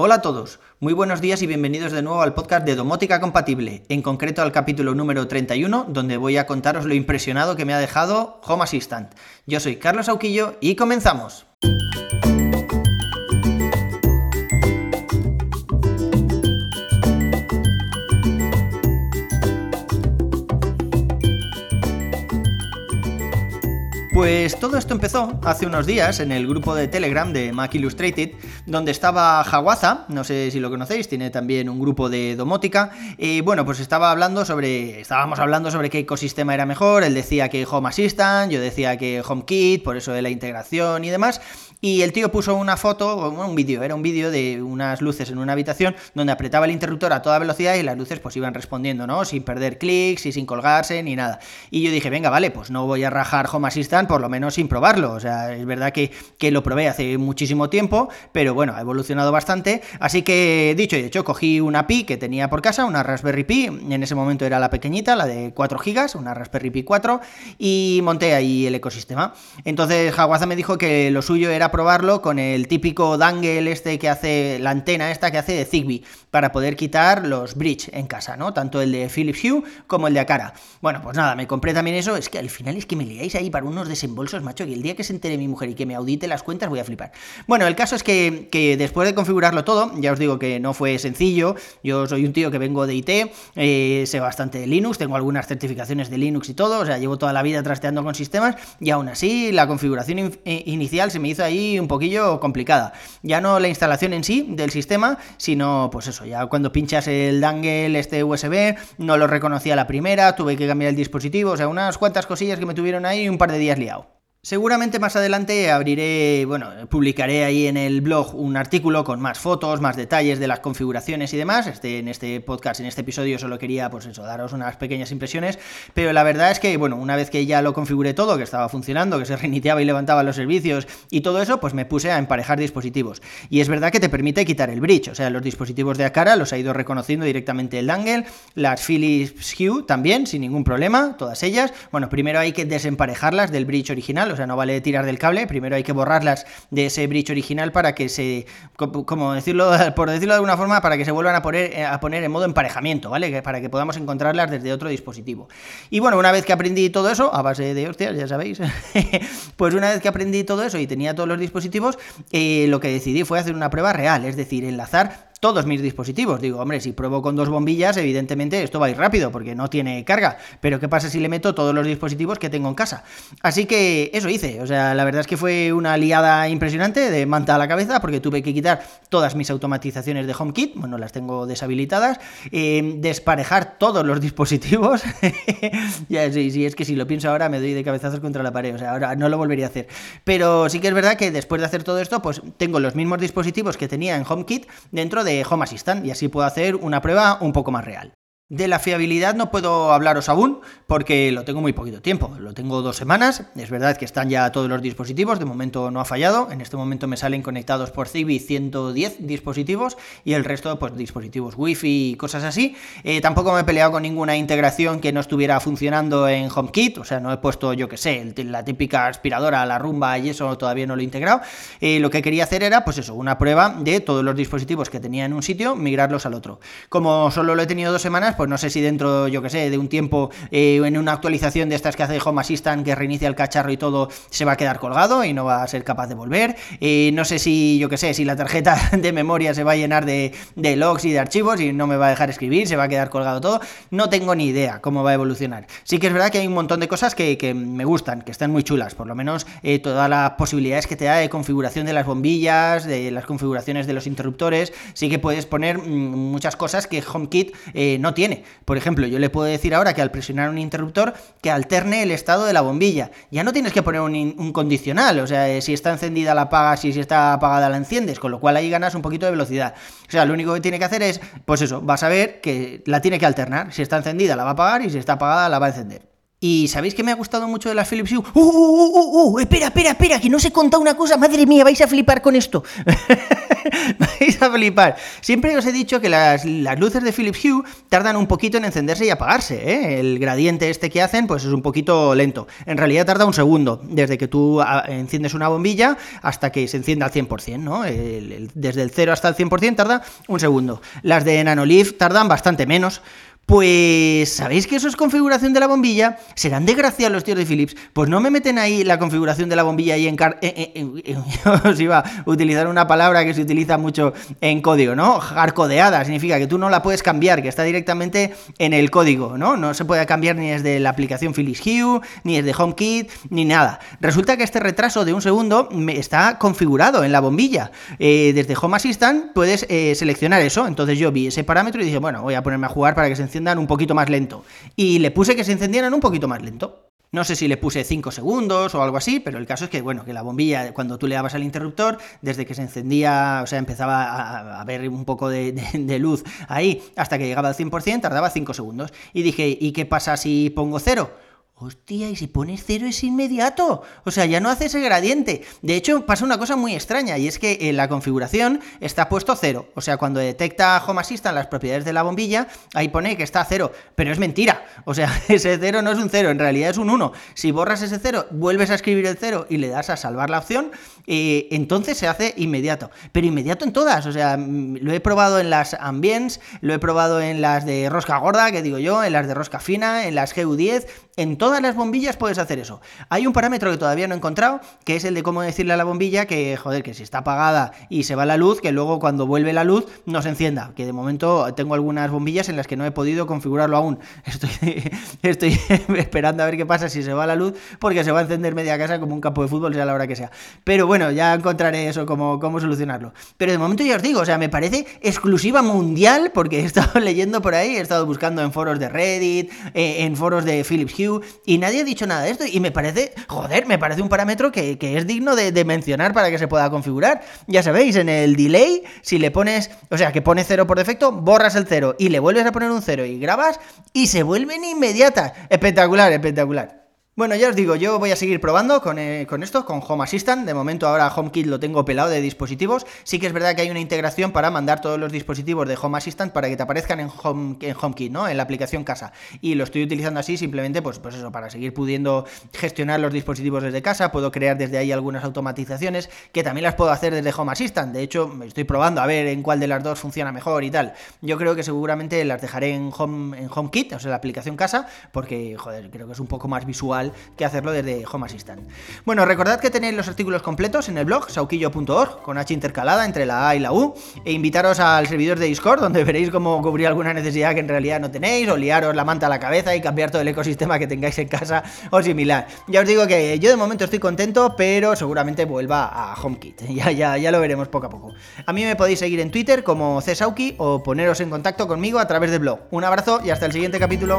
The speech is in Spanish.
Hola a todos, muy buenos días y bienvenidos de nuevo al podcast de Domótica Compatible, en concreto al capítulo número 31, donde voy a contaros lo impresionado que me ha dejado Home Assistant. Yo soy Carlos Auquillo y comenzamos. Pues todo esto empezó hace unos días en el grupo de Telegram de Mac Illustrated, donde estaba Hawaza, no sé si lo conocéis, tiene también un grupo de domótica, y bueno, pues estaba hablando sobre, estábamos hablando sobre qué ecosistema era mejor, él decía que Home Assistant, yo decía que HomeKit, por eso de la integración y demás, y el tío puso una foto, un vídeo, era un vídeo de unas luces en una habitación donde apretaba el interruptor a toda velocidad y las luces pues iban respondiendo, ¿no? Sin perder clics y sin colgarse ni nada. Y yo dije, venga, vale, pues no voy a rajar Home Assistant por lo menos sin probarlo. O sea, es verdad que, que lo probé hace muchísimo tiempo, pero bueno, ha evolucionado bastante. Así que, dicho y hecho, cogí una Pi que tenía por casa, una Raspberry Pi, en ese momento era la pequeñita, la de 4 GB, una Raspberry Pi 4, y monté ahí el ecosistema. Entonces, Jaguaza me dijo que lo suyo era probarlo con el típico dangle este que hace, la antena esta que hace de Zigbee, para poder quitar los bridge en casa, ¿no? Tanto el de Philips Hue como el de Akara. Bueno, pues nada, me compré también eso, es que al final es que me liáis ahí para unos desembolsos, macho, y el día que se entere mi mujer y que me audite las cuentas voy a flipar. Bueno, el caso es que, que después de configurarlo todo, ya os digo que no fue sencillo, yo soy un tío que vengo de IT, eh, sé bastante de Linux, tengo algunas certificaciones de Linux y todo, o sea, llevo toda la vida trasteando con sistemas y aún así la configuración eh, inicial se me hizo ahí un poquillo complicada. Ya no la instalación en sí del sistema, sino pues eso, ya cuando pinchas el dangle este USB, no lo reconocía la primera, tuve que cambiar el dispositivo, o sea, unas cuantas cosillas que me tuvieron ahí un par de días liado. Seguramente más adelante abriré, bueno, publicaré ahí en el blog un artículo con más fotos, más detalles de las configuraciones y demás. Este, en este podcast, en este episodio, solo quería, pues daros unas pequeñas impresiones. Pero la verdad es que, bueno, una vez que ya lo configuré todo, que estaba funcionando, que se reiniciaba y levantaba los servicios y todo eso, pues me puse a emparejar dispositivos. Y es verdad que te permite quitar el bridge, o sea, los dispositivos de Acara los ha ido reconociendo directamente el dangle, las Philips Hue también, sin ningún problema, todas ellas. Bueno, primero hay que desemparejarlas del bridge original sea, no vale tirar del cable, primero hay que borrarlas de ese bridge original para que se, como decirlo, por decirlo de alguna forma, para que se vuelvan a poner, eh, a poner en modo emparejamiento, ¿vale? Para que podamos encontrarlas desde otro dispositivo. Y bueno, una vez que aprendí todo eso, a base de hostias, ya sabéis, pues una vez que aprendí todo eso y tenía todos los dispositivos, eh, lo que decidí fue hacer una prueba real, es decir, enlazar todos mis dispositivos. Digo, hombre, si pruebo con dos bombillas, evidentemente esto va a ir rápido porque no tiene carga. Pero ¿qué pasa si le meto todos los dispositivos que tengo en casa? Así que eso hice. O sea, la verdad es que fue una liada impresionante de manta a la cabeza porque tuve que quitar todas mis automatizaciones de HomeKit. Bueno, las tengo deshabilitadas. Eh, desparejar todos los dispositivos. ya, sí, sí, es que si lo pienso ahora me doy de cabezazos contra la pared. O sea, ahora no lo volvería a hacer. Pero sí que es verdad que después de hacer todo esto, pues tengo los mismos dispositivos que tenía en HomeKit dentro de de Home Assistant y así puedo hacer una prueba un poco más real. De la fiabilidad no puedo hablaros aún porque lo tengo muy poquito tiempo, lo tengo dos semanas, es verdad que están ya todos los dispositivos, de momento no ha fallado, en este momento me salen conectados por Zigbee 110 dispositivos y el resto pues dispositivos wifi y cosas así, eh, tampoco me he peleado con ninguna integración que no estuviera funcionando en HomeKit, o sea no he puesto yo que sé, la típica aspiradora, la rumba y eso todavía no lo he integrado, eh, lo que quería hacer era pues eso, una prueba de todos los dispositivos que tenía en un sitio, migrarlos al otro. Como solo lo he tenido dos semanas, pues no sé si dentro, yo que sé, de un tiempo, eh, en una actualización de estas que hace Home Assistant, que reinicia el cacharro y todo, se va a quedar colgado y no va a ser capaz de volver. Eh, no sé si, yo que sé, si la tarjeta de memoria se va a llenar de, logs y de archivos y no me va a dejar escribir, se va a quedar colgado todo. No tengo ni idea cómo va a evolucionar. Sí que es verdad que hay un montón de cosas que, me gustan, que están muy chulas, por lo menos eh, todas las posibilidades que te da de configuración de las bombillas, de las configuraciones de los interruptores, sí que puedes poner mm, muchas cosas que HomeKit no tiene. Por ejemplo, yo le puedo decir ahora que al presionar un interruptor que alterne el estado de la bombilla. Ya no tienes que poner un, condicional, o sea, eh, si está encendida la apagas y si está apagada la enciendes, con lo cual ahí ganas un poquito de velocidad. O sea, lo único que tiene que hacer es, pues eso, vas a ver que la tiene que alternar. Si está encendida la va a apagar y si está apagada la va a encender. Y ¿sabéis que me ha gustado mucho de las Philips Hue? ¡Uh, uh, uh, uh! uh! Espera, espera, espera, que no os he una cosa. Madre mía, vais a flipar con esto. vais a flipar. Siempre os he dicho que las, luces de Philips Hue tardan un poquito en encenderse y apagarse. ¿eh? El gradiente este que hacen, pues es un poquito lento. En realidad tarda un segundo, desde que tú ah, enciendes una bombilla hasta que se encienda al 100%, ¿no? desde el 0 hasta el 100% tarda un segundo. Las de Nanolive tardan bastante menos. Pues, ¿sabéis que eso es configuración de la bombilla? ¿Serán desgraciados los tíos de Philips? Pues no me meten ahí la configuración de la bombilla y en... Car eh, eh, eh, os iba a utilizar una palabra que se utiliza mucho en código, ¿no? Hardcodeada, significa que tú no la puedes cambiar, que está directamente en el código, ¿no? No se puede cambiar ni desde la aplicación Philips Hue, ni desde HomeKit, ni nada. Resulta que este retraso de un segundo está configurado en la bombilla. desde Home Assistant puedes seleccionar eso, entonces yo vi ese parámetro y dije, bueno, voy a ponerme a jugar para que se encienda un poquito más lento. Y le puse que se encendieran un poquito más lento. No sé si le puse 5 segundos o algo así, pero el caso es que, bueno, que la bombilla, cuando tú le dabas al interruptor, desde que se encendía, o sea, empezaba a, ver un poco de, de, luz ahí, hasta que llegaba al 100%, tardaba 5 segundos. Y dije, ¿y qué pasa si pongo 0? Hostia, y si pones cero es inmediato. O sea, ya no hace ese gradiente. De hecho, pasa una cosa muy extraña y es que en la configuración está puesto cero. O sea, cuando detecta Home Assistant las propiedades de la bombilla, ahí pone que está cero. Pero es mentira. O sea, ese cero no es un cero, en realidad es un 1. Si borras ese cero, vuelves a escribir el cero y le das a salvar la opción, eh, entonces se hace inmediato. Pero inmediato en todas. O sea, mm, lo he probado en las ambients, lo he probado en las de rosca gorda, que digo yo, en las de rosca fina, en las GU10 en todas las bombillas puedes hacer eso. Hay un parámetro que todavía no he encontrado, que es el de cómo decirle a la bombilla que, joder, que si está apagada y se va la luz, que luego cuando vuelve la luz no se encienda. Que de momento tengo algunas bombillas en las que no he podido configurarlo aún. Estoy, esperando a ver qué pasa si se va la luz, porque se va a encender media casa como un campo de fútbol, sea la hora que sea. Pero bueno, ya encontraré eso, cómo, cómo solucionarlo. Pero de momento ya os digo, o sea, me parece exclusiva mundial, porque he estado leyendo por ahí, he estado buscando en foros de Reddit, eh, en foros de Philips Hue y nadie ha dicho nada de esto. Y me parece, joder, me parece un parámetro que, es digno de, mencionar para que se pueda configurar. Ya sabéis, en el delay, si le pones, o sea, que pone cero por defecto, borras el cero y le vuelves a poner un cero y grabas y se vuelven inmediatas. Espectacular, espectacular. Bueno, ya os digo, yo voy a seguir probando eh, con, esto, con Home Assistant. De momento ahora HomeKit lo tengo pelado de dispositivos. Sí que es verdad que hay una integración para mandar todos los dispositivos de Home Assistant para que te aparezcan en, Home, en HomeKit, ¿no? En la aplicación casa. Y lo estoy utilizando así simplemente, pues, pues eso, para seguir pudiendo gestionar los dispositivos desde casa. Puedo crear desde ahí algunas automatizaciones que también las puedo hacer desde Home Assistant. De hecho, me estoy probando a ver en cuál de las dos funciona mejor y tal. Yo creo que seguramente las dejaré en, Home, en HomeKit, o sea, la aplicación casa, porque, joder, creo que es un poco más visual que hacerlo desde Home Assistant. Bueno, recordad que tenéis los artículos completos en el blog sauquillo.org, con H intercalada entre la A y la U, e invitaros al servidor de Discord, donde veréis cómo cubrir alguna necesidad que en realidad no tenéis, o liaros la manta a la cabeza y cambiar todo el ecosistema que tengáis en casa o similar. Ya os digo que yo de momento estoy contento, pero seguramente vuelva a HomeKit. Ya, ya, ya lo veremos poco a poco. A mí me podéis seguir en Twitter como CSauki o poneros en contacto conmigo a través del blog. Un abrazo y hasta el siguiente capítulo.